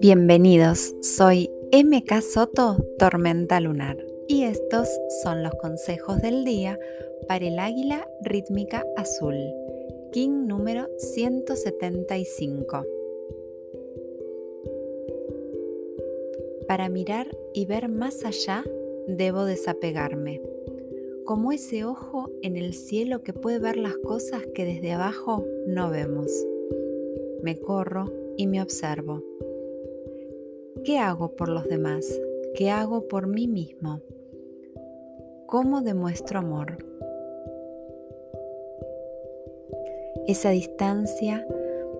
Bienvenidos, soy MK Soto, Tormenta Lunar, y estos son los consejos del día para el águila rítmica azul, King número 175. Para mirar y ver más allá, debo desapegarme, como ese ojo en el cielo que puede ver las cosas que desde abajo no vemos. Me corro y me observo ¿Qué hago por los demás? ¿Qué hago por mí mismo? ¿Cómo demuestro amor? Esa distancia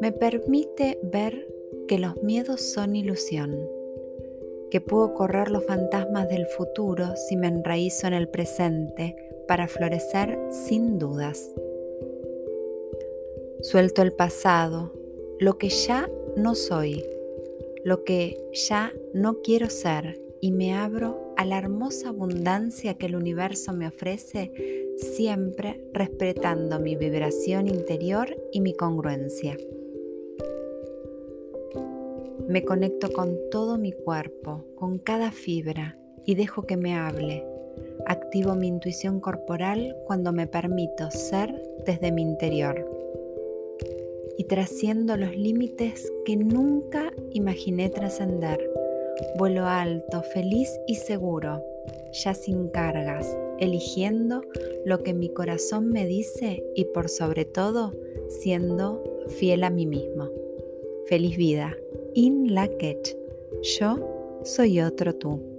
me permite ver que los miedos son ilusión, que puedo correr los fantasmas del futuro si me enraízo en el presente para florecer sin dudas. Suelto el pasado, lo que ya no soy lo que ya no quiero ser y me abro a la hermosa abundancia que el universo me ofrece, siempre respetando mi vibración interior y mi congruencia. Me conecto con todo mi cuerpo, con cada fibra y dejo que me hable. Activo mi intuición corporal cuando me permito ser desde mi interior y trasciendo los límites que nunca imaginé trascender. Vuelo alto, feliz y seguro, ya sin cargas, eligiendo lo que mi corazón me dice y por sobre todo siendo fiel a mí mismo. Feliz vida. In la Yo soy otro tú.